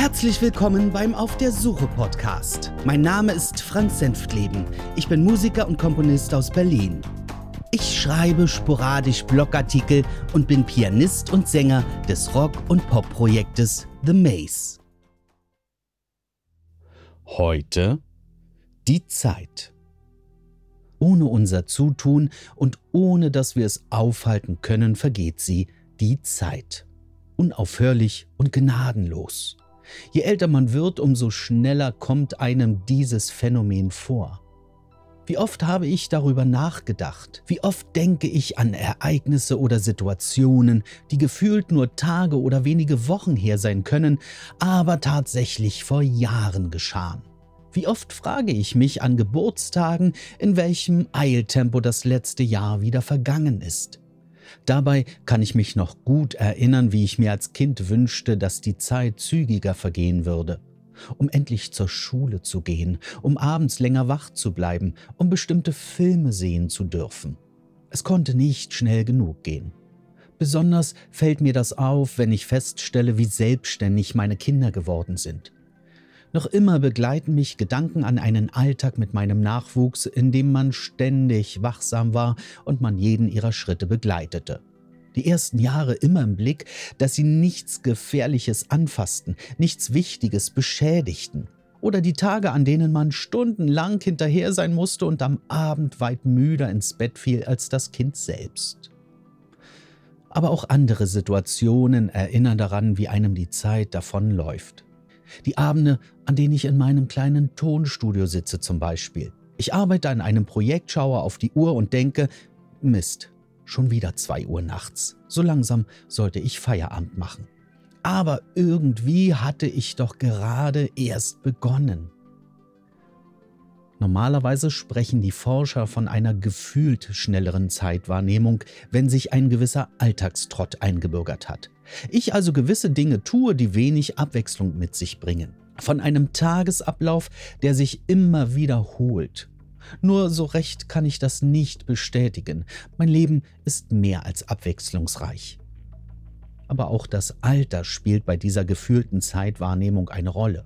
Herzlich willkommen beim Auf der Suche Podcast. Mein Name ist Franz Senftleben. Ich bin Musiker und Komponist aus Berlin. Ich schreibe sporadisch Blogartikel und bin Pianist und Sänger des Rock- und Pop-Projektes The Maze. Heute die Zeit. Ohne unser Zutun und ohne dass wir es aufhalten können, vergeht sie, die Zeit. Unaufhörlich und gnadenlos. Je älter man wird, umso schneller kommt einem dieses Phänomen vor. Wie oft habe ich darüber nachgedacht? Wie oft denke ich an Ereignisse oder Situationen, die gefühlt nur Tage oder wenige Wochen her sein können, aber tatsächlich vor Jahren geschahen? Wie oft frage ich mich an Geburtstagen, in welchem Eiltempo das letzte Jahr wieder vergangen ist? Dabei kann ich mich noch gut erinnern, wie ich mir als Kind wünschte, dass die Zeit zügiger vergehen würde. Um endlich zur Schule zu gehen, um abends länger wach zu bleiben, um bestimmte Filme sehen zu dürfen. Es konnte nicht schnell genug gehen. Besonders fällt mir das auf, wenn ich feststelle, wie selbstständig meine Kinder geworden sind. Noch immer begleiten mich Gedanken an einen Alltag mit meinem Nachwuchs, in dem man ständig wachsam war und man jeden ihrer Schritte begleitete. Die ersten Jahre immer im Blick, dass sie nichts Gefährliches anfassten, nichts Wichtiges beschädigten. Oder die Tage, an denen man stundenlang hinterher sein musste und am Abend weit müder ins Bett fiel als das Kind selbst. Aber auch andere Situationen erinnern daran, wie einem die Zeit davonläuft. Die Abende, an denen ich in meinem kleinen Tonstudio sitze zum Beispiel. Ich arbeite an einem Projekt, schaue auf die Uhr und denke, Mist, schon wieder zwei Uhr nachts. So langsam sollte ich Feierabend machen. Aber irgendwie hatte ich doch gerade erst begonnen. Normalerweise sprechen die Forscher von einer gefühlt schnelleren Zeitwahrnehmung, wenn sich ein gewisser Alltagstrott eingebürgert hat. Ich also gewisse Dinge tue, die wenig Abwechslung mit sich bringen. Von einem Tagesablauf, der sich immer wiederholt. Nur so recht kann ich das nicht bestätigen. Mein Leben ist mehr als abwechslungsreich. Aber auch das Alter spielt bei dieser gefühlten Zeitwahrnehmung eine Rolle.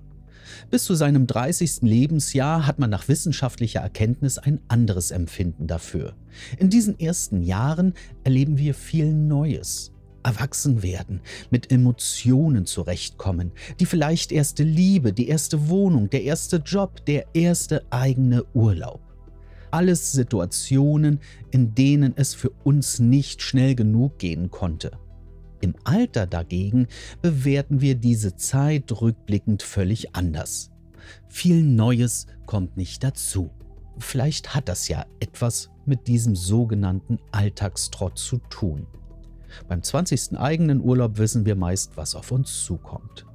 Bis zu seinem 30. Lebensjahr hat man nach wissenschaftlicher Erkenntnis ein anderes Empfinden dafür. In diesen ersten Jahren erleben wir viel Neues. Erwachsen werden, mit Emotionen zurechtkommen, die vielleicht erste Liebe, die erste Wohnung, der erste Job, der erste eigene Urlaub. Alles Situationen, in denen es für uns nicht schnell genug gehen konnte. Im Alter dagegen bewerten wir diese Zeit rückblickend völlig anders. Viel Neues kommt nicht dazu. Vielleicht hat das ja etwas mit diesem sogenannten Alltagstrott zu tun. Beim 20. eigenen Urlaub wissen wir meist, was auf uns zukommt.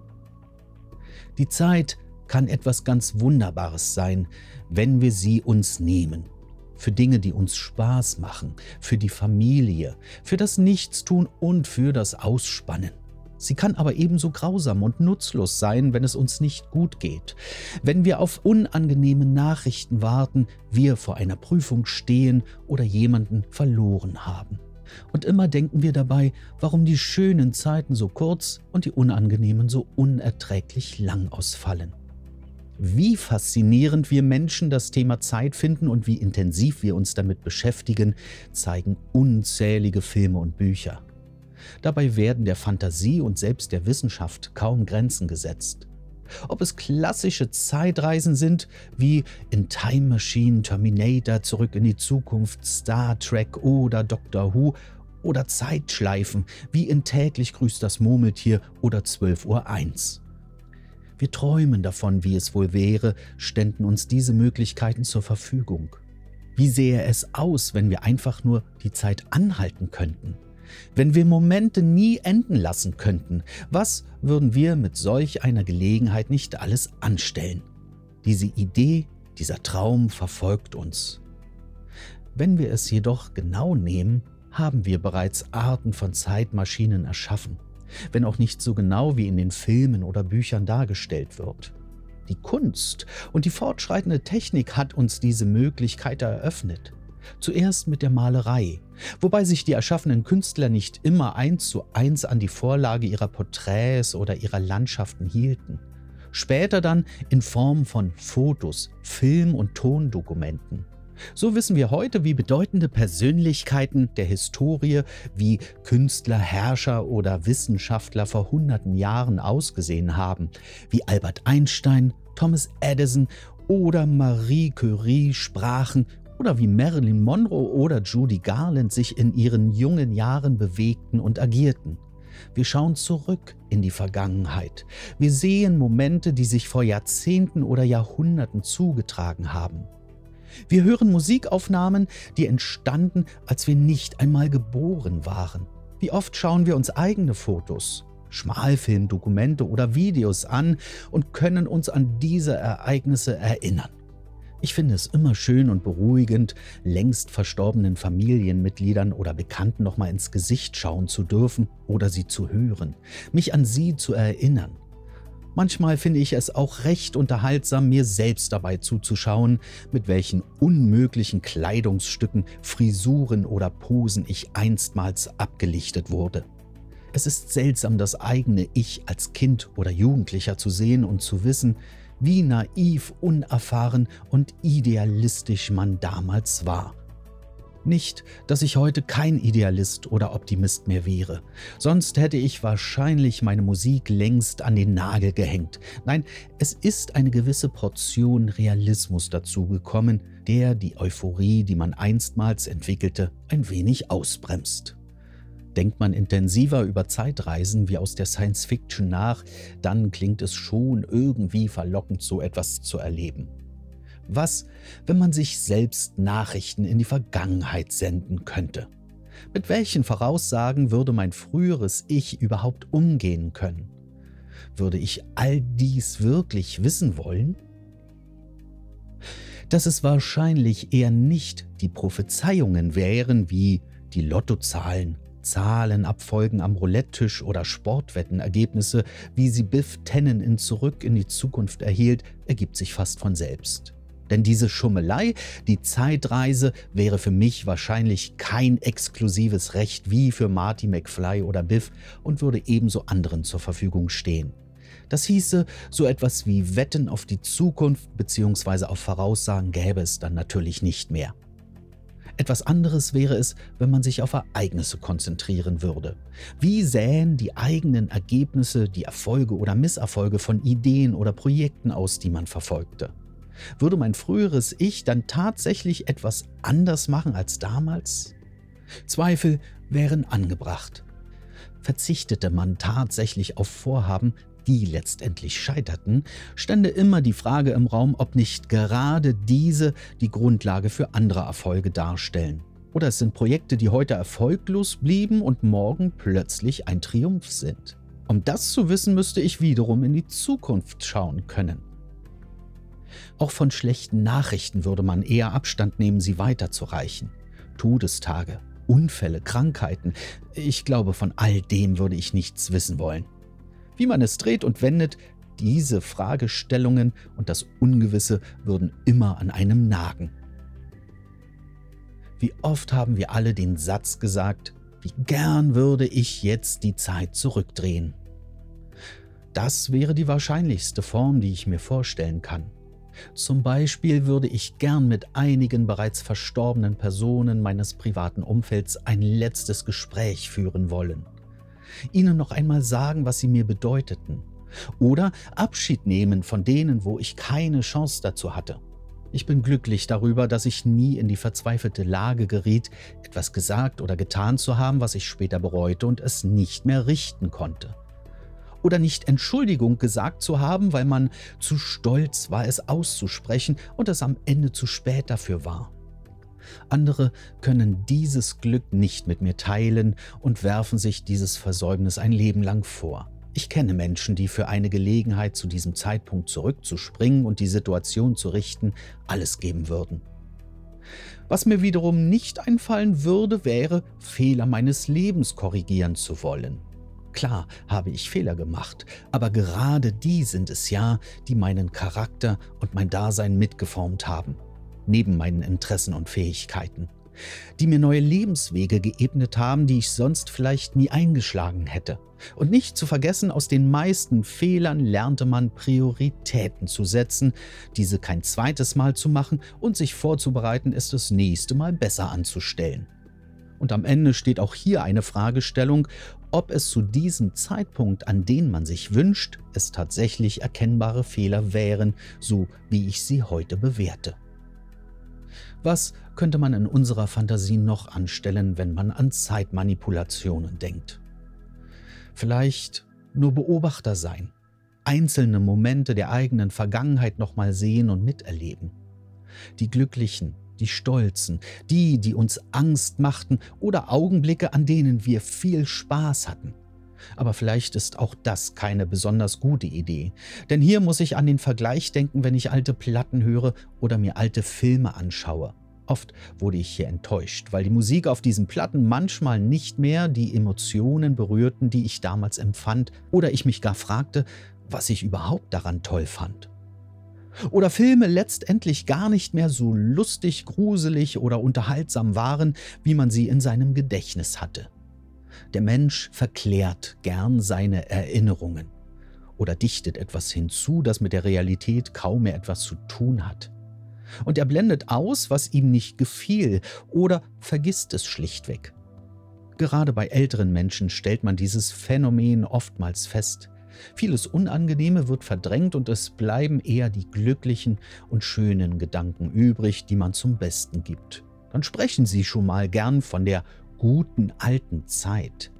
Die Zeit kann etwas ganz Wunderbares sein, wenn wir sie uns nehmen für Dinge, die uns Spaß machen, für die Familie, für das Nichtstun und für das Ausspannen. Sie kann aber ebenso grausam und nutzlos sein, wenn es uns nicht gut geht, wenn wir auf unangenehme Nachrichten warten, wir vor einer Prüfung stehen oder jemanden verloren haben. Und immer denken wir dabei, warum die schönen Zeiten so kurz und die unangenehmen so unerträglich lang ausfallen wie faszinierend wir Menschen das Thema Zeit finden und wie intensiv wir uns damit beschäftigen, zeigen unzählige Filme und Bücher. Dabei werden der Fantasie und selbst der Wissenschaft kaum Grenzen gesetzt. Ob es klassische Zeitreisen sind, wie in Time Machine, Terminator, Zurück in die Zukunft, Star Trek oder Doctor Who, oder Zeitschleifen, wie in Täglich grüßt das Murmeltier oder 12.01 Uhr. Wir träumen davon, wie es wohl wäre, ständen uns diese Möglichkeiten zur Verfügung. Wie sähe es aus, wenn wir einfach nur die Zeit anhalten könnten? Wenn wir Momente nie enden lassen könnten, was würden wir mit solch einer Gelegenheit nicht alles anstellen? Diese Idee, dieser Traum verfolgt uns. Wenn wir es jedoch genau nehmen, haben wir bereits Arten von Zeitmaschinen erschaffen wenn auch nicht so genau wie in den Filmen oder Büchern dargestellt wird. Die Kunst und die fortschreitende Technik hat uns diese Möglichkeit eröffnet. Zuerst mit der Malerei, wobei sich die erschaffenen Künstler nicht immer eins zu eins an die Vorlage ihrer Porträts oder ihrer Landschaften hielten. später dann in Form von Fotos, Film- und Tondokumenten. So wissen wir heute, wie bedeutende Persönlichkeiten der Historie wie Künstler, Herrscher oder Wissenschaftler vor hunderten Jahren ausgesehen haben, wie Albert Einstein, Thomas Edison oder Marie Curie sprachen oder wie Marilyn Monroe oder Judy Garland sich in ihren jungen Jahren bewegten und agierten. Wir schauen zurück in die Vergangenheit. Wir sehen Momente, die sich vor Jahrzehnten oder Jahrhunderten zugetragen haben. Wir hören Musikaufnahmen, die entstanden, als wir nicht einmal geboren waren. Wie oft schauen wir uns eigene Fotos, Schmalfilmdokumente oder Videos an und können uns an diese Ereignisse erinnern. Ich finde es immer schön und beruhigend, längst verstorbenen Familienmitgliedern oder Bekannten nochmal ins Gesicht schauen zu dürfen oder sie zu hören, mich an sie zu erinnern. Manchmal finde ich es auch recht unterhaltsam, mir selbst dabei zuzuschauen, mit welchen unmöglichen Kleidungsstücken, Frisuren oder Posen ich einstmals abgelichtet wurde. Es ist seltsam, das eigene Ich als Kind oder Jugendlicher zu sehen und zu wissen, wie naiv, unerfahren und idealistisch man damals war. Nicht, dass ich heute kein Idealist oder Optimist mehr wäre, sonst hätte ich wahrscheinlich meine Musik längst an den Nagel gehängt. Nein, es ist eine gewisse Portion Realismus dazugekommen, der die Euphorie, die man einstmals entwickelte, ein wenig ausbremst. Denkt man intensiver über Zeitreisen wie aus der Science Fiction nach, dann klingt es schon irgendwie verlockend, so etwas zu erleben. Was, wenn man sich selbst Nachrichten in die Vergangenheit senden könnte? Mit welchen Voraussagen würde mein früheres Ich überhaupt umgehen können? Würde ich all dies wirklich wissen wollen? Dass es wahrscheinlich eher nicht die Prophezeiungen wären wie die Lottozahlen, Zahlenabfolgen am Roulette-Tisch oder Sportwettenergebnisse, wie sie Biff Tennen in Zurück in die Zukunft erhielt, ergibt sich fast von selbst. Denn diese Schummelei, die Zeitreise, wäre für mich wahrscheinlich kein exklusives Recht wie für Marty McFly oder Biff und würde ebenso anderen zur Verfügung stehen. Das hieße, so etwas wie Wetten auf die Zukunft bzw. auf Voraussagen gäbe es dann natürlich nicht mehr. Etwas anderes wäre es, wenn man sich auf Ereignisse konzentrieren würde. Wie sähen die eigenen Ergebnisse, die Erfolge oder Misserfolge von Ideen oder Projekten aus, die man verfolgte? Würde mein früheres Ich dann tatsächlich etwas anders machen als damals? Zweifel wären angebracht. Verzichtete man tatsächlich auf Vorhaben, die letztendlich scheiterten, stände immer die Frage im Raum, ob nicht gerade diese die Grundlage für andere Erfolge darstellen. Oder es sind Projekte, die heute erfolglos blieben und morgen plötzlich ein Triumph sind. Um das zu wissen, müsste ich wiederum in die Zukunft schauen können. Auch von schlechten Nachrichten würde man eher Abstand nehmen, sie weiterzureichen. Todestage, Unfälle, Krankheiten, ich glaube, von all dem würde ich nichts wissen wollen. Wie man es dreht und wendet, diese Fragestellungen und das Ungewisse würden immer an einem nagen. Wie oft haben wir alle den Satz gesagt, wie gern würde ich jetzt die Zeit zurückdrehen. Das wäre die wahrscheinlichste Form, die ich mir vorstellen kann. Zum Beispiel würde ich gern mit einigen bereits verstorbenen Personen meines privaten Umfelds ein letztes Gespräch führen wollen. Ihnen noch einmal sagen, was sie mir bedeuteten. Oder Abschied nehmen von denen, wo ich keine Chance dazu hatte. Ich bin glücklich darüber, dass ich nie in die verzweifelte Lage geriet, etwas gesagt oder getan zu haben, was ich später bereute und es nicht mehr richten konnte oder nicht Entschuldigung gesagt zu haben, weil man zu stolz war, es auszusprechen und es am Ende zu spät dafür war. Andere können dieses Glück nicht mit mir teilen und werfen sich dieses Versäumnis ein Leben lang vor. Ich kenne Menschen, die für eine Gelegenheit zu diesem Zeitpunkt zurückzuspringen und die Situation zu richten, alles geben würden. Was mir wiederum nicht einfallen würde, wäre, Fehler meines Lebens korrigieren zu wollen. Klar habe ich Fehler gemacht, aber gerade die sind es ja, die meinen Charakter und mein Dasein mitgeformt haben, neben meinen Interessen und Fähigkeiten. die mir neue Lebenswege geebnet haben, die ich sonst vielleicht nie eingeschlagen hätte. Und nicht zu vergessen, aus den meisten Fehlern lernte man Prioritäten zu setzen, diese kein zweites Mal zu machen und sich vorzubereiten, es das nächste Mal besser anzustellen. Und am Ende steht auch hier eine Fragestellung, ob es zu diesem Zeitpunkt, an den man sich wünscht, es tatsächlich erkennbare Fehler wären, so wie ich sie heute bewerte. Was könnte man in unserer Fantasie noch anstellen, wenn man an Zeitmanipulationen denkt? Vielleicht nur Beobachter sein, einzelne Momente der eigenen Vergangenheit nochmal sehen und miterleben. Die glücklichen, die stolzen, die, die uns Angst machten oder Augenblicke, an denen wir viel Spaß hatten. Aber vielleicht ist auch das keine besonders gute Idee. Denn hier muss ich an den Vergleich denken, wenn ich alte Platten höre oder mir alte Filme anschaue. Oft wurde ich hier enttäuscht, weil die Musik auf diesen Platten manchmal nicht mehr die Emotionen berührten, die ich damals empfand, oder ich mich gar fragte, was ich überhaupt daran toll fand. Oder Filme letztendlich gar nicht mehr so lustig, gruselig oder unterhaltsam waren, wie man sie in seinem Gedächtnis hatte. Der Mensch verklärt gern seine Erinnerungen oder dichtet etwas hinzu, das mit der Realität kaum mehr etwas zu tun hat. Und er blendet aus, was ihm nicht gefiel oder vergisst es schlichtweg. Gerade bei älteren Menschen stellt man dieses Phänomen oftmals fest. Vieles Unangenehme wird verdrängt und es bleiben eher die glücklichen und schönen Gedanken übrig, die man zum Besten gibt. Dann sprechen Sie schon mal gern von der guten alten Zeit.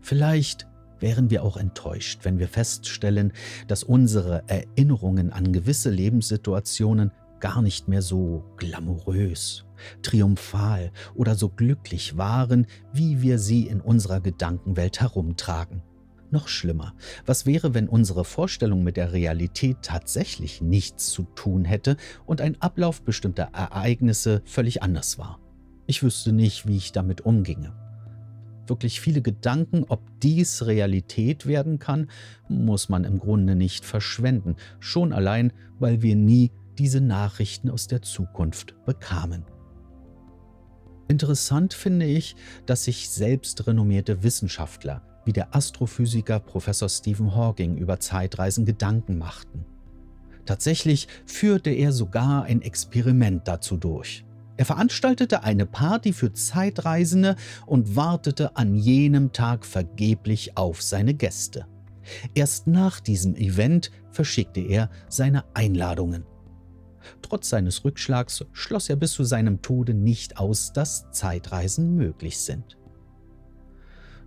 Vielleicht wären wir auch enttäuscht, wenn wir feststellen, dass unsere Erinnerungen an gewisse Lebenssituationen gar nicht mehr so glamourös, triumphal oder so glücklich waren, wie wir sie in unserer Gedankenwelt herumtragen. Noch schlimmer, was wäre, wenn unsere Vorstellung mit der Realität tatsächlich nichts zu tun hätte und ein Ablauf bestimmter Ereignisse völlig anders war? Ich wüsste nicht, wie ich damit umginge. Wirklich viele Gedanken, ob dies Realität werden kann, muss man im Grunde nicht verschwenden, schon allein, weil wir nie diese Nachrichten aus der Zukunft bekamen. Interessant finde ich, dass sich selbst renommierte Wissenschaftler wie der Astrophysiker Professor Stephen Hawking über Zeitreisen Gedanken machten. Tatsächlich führte er sogar ein Experiment dazu durch. Er veranstaltete eine Party für Zeitreisende und wartete an jenem Tag vergeblich auf seine Gäste. Erst nach diesem Event verschickte er seine Einladungen. Trotz seines Rückschlags schloss er bis zu seinem Tode nicht aus, dass Zeitreisen möglich sind.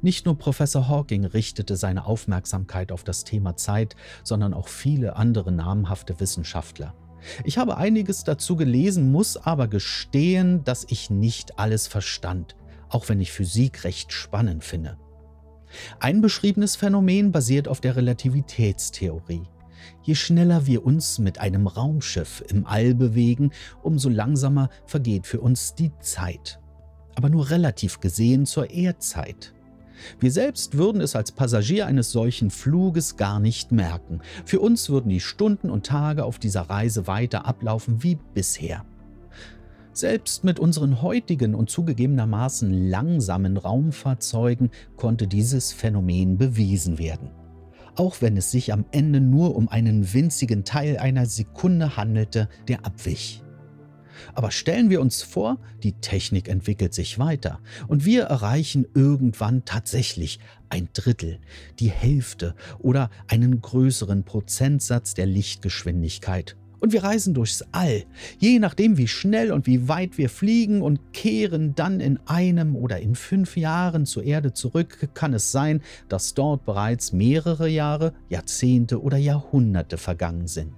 Nicht nur Professor Hawking richtete seine Aufmerksamkeit auf das Thema Zeit, sondern auch viele andere namhafte Wissenschaftler. Ich habe einiges dazu gelesen, muss aber gestehen, dass ich nicht alles verstand, auch wenn ich Physik recht spannend finde. Ein beschriebenes Phänomen basiert auf der Relativitätstheorie. Je schneller wir uns mit einem Raumschiff im All bewegen, umso langsamer vergeht für uns die Zeit. Aber nur relativ gesehen zur Erdzeit. Wir selbst würden es als Passagier eines solchen Fluges gar nicht merken. Für uns würden die Stunden und Tage auf dieser Reise weiter ablaufen wie bisher. Selbst mit unseren heutigen und zugegebenermaßen langsamen Raumfahrzeugen konnte dieses Phänomen bewiesen werden. Auch wenn es sich am Ende nur um einen winzigen Teil einer Sekunde handelte, der abwich. Aber stellen wir uns vor, die Technik entwickelt sich weiter und wir erreichen irgendwann tatsächlich ein Drittel, die Hälfte oder einen größeren Prozentsatz der Lichtgeschwindigkeit. Und wir reisen durchs All, je nachdem wie schnell und wie weit wir fliegen und kehren dann in einem oder in fünf Jahren zur Erde zurück, kann es sein, dass dort bereits mehrere Jahre, Jahrzehnte oder Jahrhunderte vergangen sind.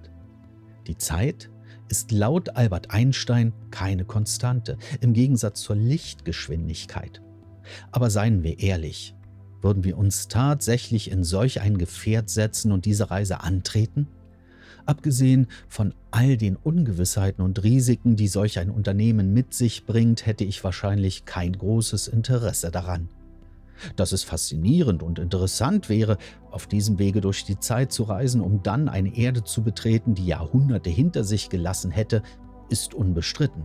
Die Zeit ist laut Albert Einstein keine Konstante, im Gegensatz zur Lichtgeschwindigkeit. Aber seien wir ehrlich, würden wir uns tatsächlich in solch ein Gefährt setzen und diese Reise antreten? Abgesehen von all den Ungewissheiten und Risiken, die solch ein Unternehmen mit sich bringt, hätte ich wahrscheinlich kein großes Interesse daran. Dass es faszinierend und interessant wäre, auf diesem Wege durch die Zeit zu reisen, um dann eine Erde zu betreten, die Jahrhunderte hinter sich gelassen hätte, ist unbestritten.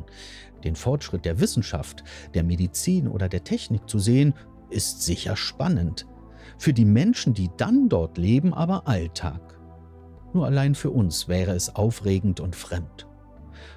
Den Fortschritt der Wissenschaft, der Medizin oder der Technik zu sehen, ist sicher spannend. Für die Menschen, die dann dort leben, aber Alltag. Nur allein für uns wäre es aufregend und fremd.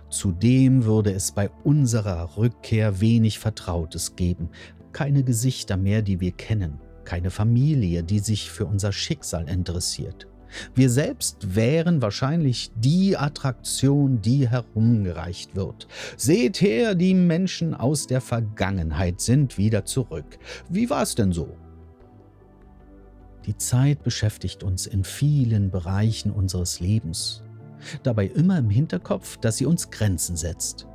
Zudem würde es bei unserer Rückkehr wenig Vertrautes geben, keine Gesichter mehr, die wir kennen, keine Familie, die sich für unser Schicksal interessiert. Wir selbst wären wahrscheinlich die Attraktion, die herumgereicht wird. Seht her, die Menschen aus der Vergangenheit sind wieder zurück. Wie war es denn so? Die Zeit beschäftigt uns in vielen Bereichen unseres Lebens. Dabei immer im Hinterkopf, dass sie uns Grenzen setzt.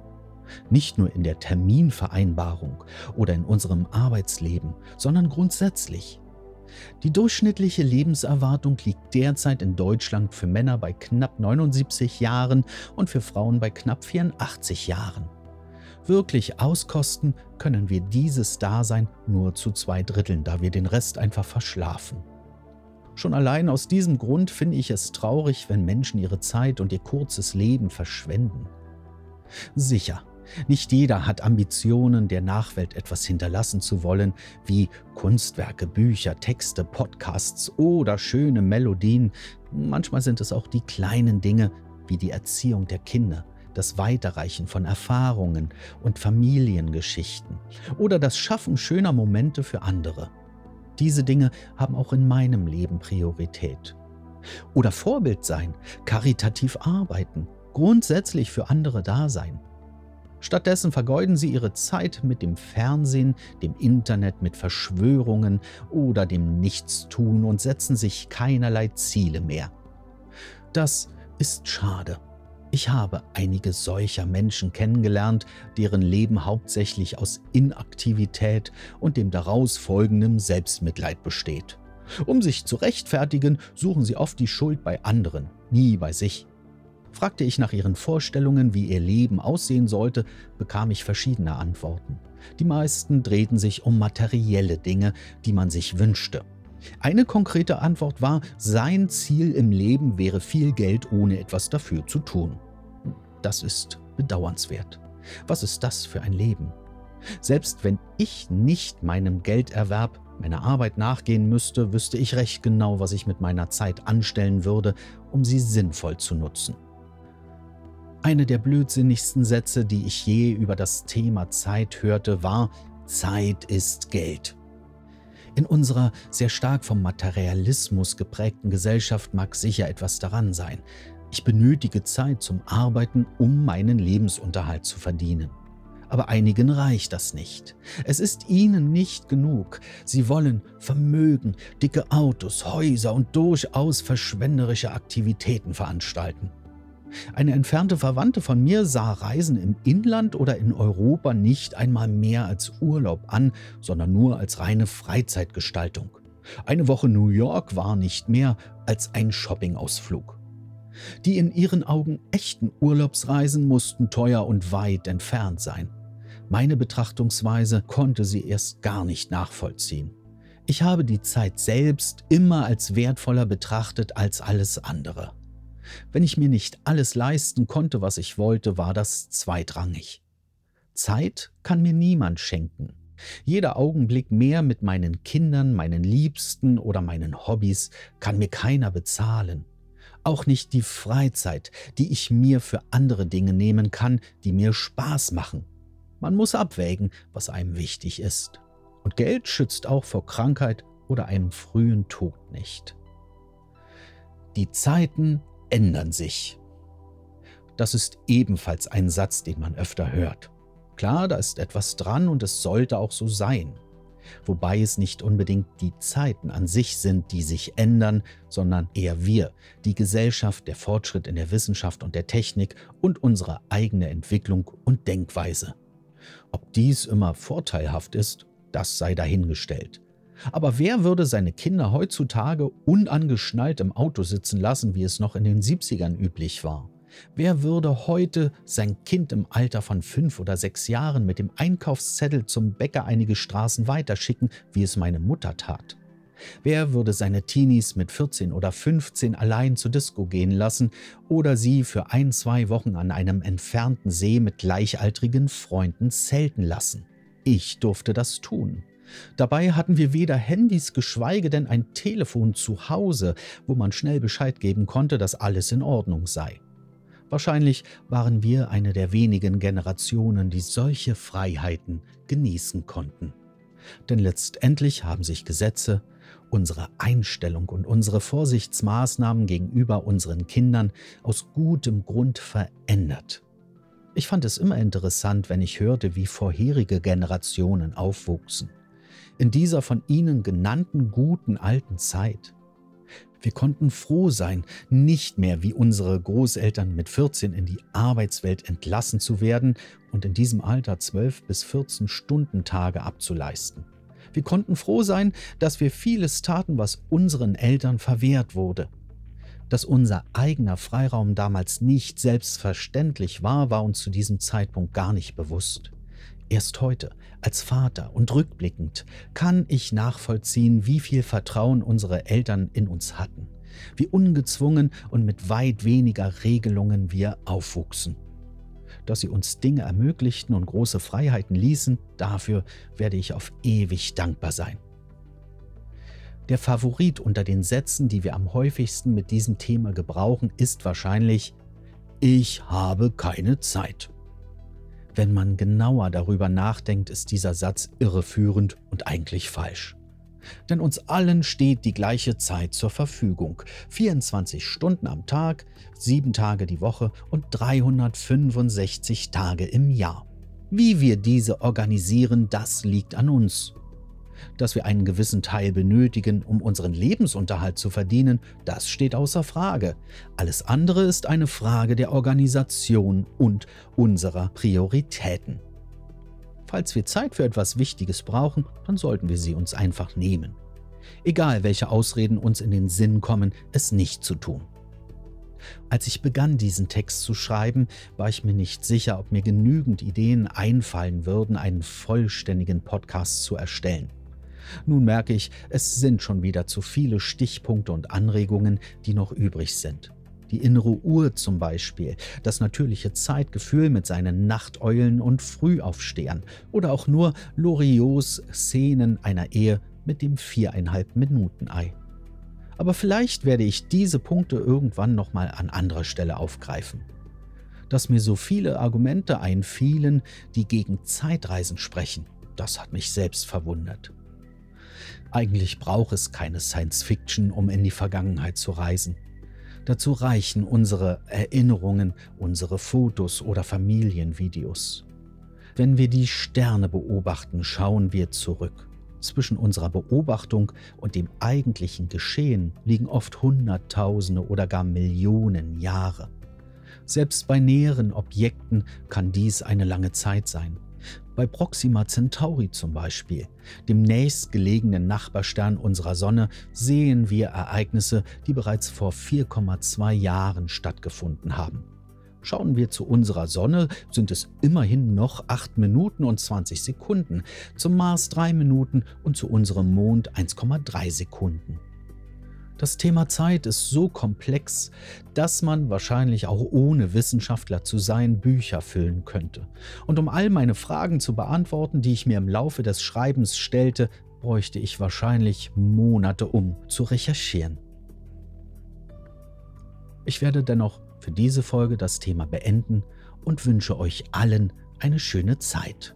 Nicht nur in der Terminvereinbarung oder in unserem Arbeitsleben, sondern grundsätzlich. Die durchschnittliche Lebenserwartung liegt derzeit in Deutschland für Männer bei knapp 79 Jahren und für Frauen bei knapp 84 Jahren. Wirklich auskosten können wir dieses Dasein nur zu zwei Dritteln, da wir den Rest einfach verschlafen. Schon allein aus diesem Grund finde ich es traurig, wenn Menschen ihre Zeit und ihr kurzes Leben verschwenden. Sicher, nicht jeder hat Ambitionen, der Nachwelt etwas hinterlassen zu wollen, wie Kunstwerke, Bücher, Texte, Podcasts oder schöne Melodien. Manchmal sind es auch die kleinen Dinge, wie die Erziehung der Kinder, das Weiterreichen von Erfahrungen und Familiengeschichten oder das Schaffen schöner Momente für andere. Diese Dinge haben auch in meinem Leben Priorität. Oder Vorbild sein, karitativ arbeiten, grundsätzlich für andere da sein. Stattdessen vergeuden sie ihre Zeit mit dem Fernsehen, dem Internet, mit Verschwörungen oder dem Nichtstun und setzen sich keinerlei Ziele mehr. Das ist schade. Ich habe einige solcher Menschen kennengelernt, deren Leben hauptsächlich aus Inaktivität und dem daraus folgenden Selbstmitleid besteht. Um sich zu rechtfertigen, suchen sie oft die Schuld bei anderen, nie bei sich. Fragte ich nach ihren Vorstellungen, wie ihr Leben aussehen sollte, bekam ich verschiedene Antworten. Die meisten drehten sich um materielle Dinge, die man sich wünschte. Eine konkrete Antwort war, sein Ziel im Leben wäre viel Geld, ohne etwas dafür zu tun. Das ist bedauernswert. Was ist das für ein Leben? Selbst wenn ich nicht meinem Gelderwerb, meiner Arbeit nachgehen müsste, wüsste ich recht genau, was ich mit meiner Zeit anstellen würde, um sie sinnvoll zu nutzen. Eine der blödsinnigsten Sätze, die ich je über das Thema Zeit hörte, war Zeit ist Geld. In unserer sehr stark vom Materialismus geprägten Gesellschaft mag sicher etwas daran sein. Ich benötige Zeit zum Arbeiten, um meinen Lebensunterhalt zu verdienen. Aber einigen reicht das nicht. Es ist ihnen nicht genug. Sie wollen Vermögen, dicke Autos, Häuser und durchaus verschwenderische Aktivitäten veranstalten. Eine entfernte Verwandte von mir sah Reisen im Inland oder in Europa nicht einmal mehr als Urlaub an, sondern nur als reine Freizeitgestaltung. Eine Woche New York war nicht mehr als ein Shoppingausflug. Die in ihren Augen echten Urlaubsreisen mussten teuer und weit entfernt sein. Meine Betrachtungsweise konnte sie erst gar nicht nachvollziehen. Ich habe die Zeit selbst immer als wertvoller betrachtet als alles andere. Wenn ich mir nicht alles leisten konnte, was ich wollte, war das zweitrangig. Zeit kann mir niemand schenken. Jeder Augenblick mehr mit meinen Kindern, meinen Liebsten oder meinen Hobbys kann mir keiner bezahlen. Auch nicht die Freizeit, die ich mir für andere Dinge nehmen kann, die mir Spaß machen. Man muss abwägen, was einem wichtig ist. Und Geld schützt auch vor Krankheit oder einem frühen Tod nicht. Die Zeiten ändern sich. Das ist ebenfalls ein Satz, den man öfter hört. Klar, da ist etwas dran und es sollte auch so sein. Wobei es nicht unbedingt die Zeiten an sich sind, die sich ändern, sondern eher wir, die Gesellschaft, der Fortschritt in der Wissenschaft und der Technik und unsere eigene Entwicklung und Denkweise. Ob dies immer vorteilhaft ist, das sei dahingestellt. Aber wer würde seine Kinder heutzutage unangeschnallt im Auto sitzen lassen, wie es noch in den 70ern üblich war? Wer würde heute sein Kind im Alter von fünf oder sechs Jahren mit dem Einkaufszettel zum Bäcker einige Straßen weiterschicken, wie es meine Mutter tat? Wer würde seine Teenies mit 14 oder 15 allein zur Disco gehen lassen oder sie für ein, zwei Wochen an einem entfernten See mit gleichaltrigen Freunden zelten lassen? Ich durfte das tun. Dabei hatten wir weder Handys, geschweige denn ein Telefon zu Hause, wo man schnell Bescheid geben konnte, dass alles in Ordnung sei. Wahrscheinlich waren wir eine der wenigen Generationen, die solche Freiheiten genießen konnten. Denn letztendlich haben sich Gesetze, unsere Einstellung und unsere Vorsichtsmaßnahmen gegenüber unseren Kindern aus gutem Grund verändert. Ich fand es immer interessant, wenn ich hörte, wie vorherige Generationen aufwuchsen. In dieser von ihnen genannten guten alten Zeit. Wir konnten froh sein, nicht mehr wie unsere Großeltern mit 14 in die Arbeitswelt entlassen zu werden und in diesem Alter 12 bis 14 Stundentage abzuleisten. Wir konnten froh sein, dass wir vieles taten, was unseren Eltern verwehrt wurde. Dass unser eigener Freiraum damals nicht selbstverständlich war, war uns zu diesem Zeitpunkt gar nicht bewusst. Erst heute, als Vater und rückblickend, kann ich nachvollziehen, wie viel Vertrauen unsere Eltern in uns hatten, wie ungezwungen und mit weit weniger Regelungen wir aufwuchsen. Dass sie uns Dinge ermöglichten und große Freiheiten ließen, dafür werde ich auf ewig dankbar sein. Der Favorit unter den Sätzen, die wir am häufigsten mit diesem Thema gebrauchen, ist wahrscheinlich Ich habe keine Zeit. Wenn man genauer darüber nachdenkt, ist dieser Satz irreführend und eigentlich falsch. Denn uns allen steht die gleiche Zeit zur Verfügung. 24 Stunden am Tag, 7 Tage die Woche und 365 Tage im Jahr. Wie wir diese organisieren, das liegt an uns. Dass wir einen gewissen Teil benötigen, um unseren Lebensunterhalt zu verdienen, das steht außer Frage. Alles andere ist eine Frage der Organisation und unserer Prioritäten. Falls wir Zeit für etwas Wichtiges brauchen, dann sollten wir sie uns einfach nehmen. Egal welche Ausreden uns in den Sinn kommen, es nicht zu tun. Als ich begann, diesen Text zu schreiben, war ich mir nicht sicher, ob mir genügend Ideen einfallen würden, einen vollständigen Podcast zu erstellen. Nun merke ich, es sind schon wieder zu viele Stichpunkte und Anregungen, die noch übrig sind. Die innere Uhr zum Beispiel, das natürliche Zeitgefühl mit seinen Nachteulen und Frühaufstehern oder auch nur Loriots Szenen einer Ehe mit dem viereinhalb Minuten Ei. Aber vielleicht werde ich diese Punkte irgendwann nochmal an anderer Stelle aufgreifen. Dass mir so viele Argumente einfielen, die gegen Zeitreisen sprechen, das hat mich selbst verwundert. Eigentlich braucht es keine Science Fiction, um in die Vergangenheit zu reisen. Dazu reichen unsere Erinnerungen, unsere Fotos oder Familienvideos. Wenn wir die Sterne beobachten, schauen wir zurück. Zwischen unserer Beobachtung und dem eigentlichen Geschehen liegen oft Hunderttausende oder gar Millionen Jahre. Selbst bei näheren Objekten kann dies eine lange Zeit sein. Bei Proxima Centauri zum Beispiel, dem nächstgelegenen Nachbarstern unserer Sonne, sehen wir Ereignisse, die bereits vor 4,2 Jahren stattgefunden haben. Schauen wir zu unserer Sonne, sind es immerhin noch 8 Minuten und 20 Sekunden, zum Mars 3 Minuten und zu unserem Mond 1,3 Sekunden. Das Thema Zeit ist so komplex, dass man wahrscheinlich auch ohne Wissenschaftler zu sein Bücher füllen könnte. Und um all meine Fragen zu beantworten, die ich mir im Laufe des Schreibens stellte, bräuchte ich wahrscheinlich Monate, um zu recherchieren. Ich werde dennoch für diese Folge das Thema beenden und wünsche euch allen eine schöne Zeit.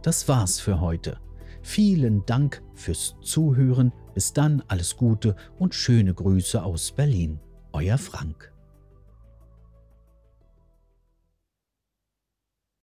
Das war's für heute. Vielen Dank fürs Zuhören bis dann alles Gute und schöne Grüße aus Berlin. Euer Frank.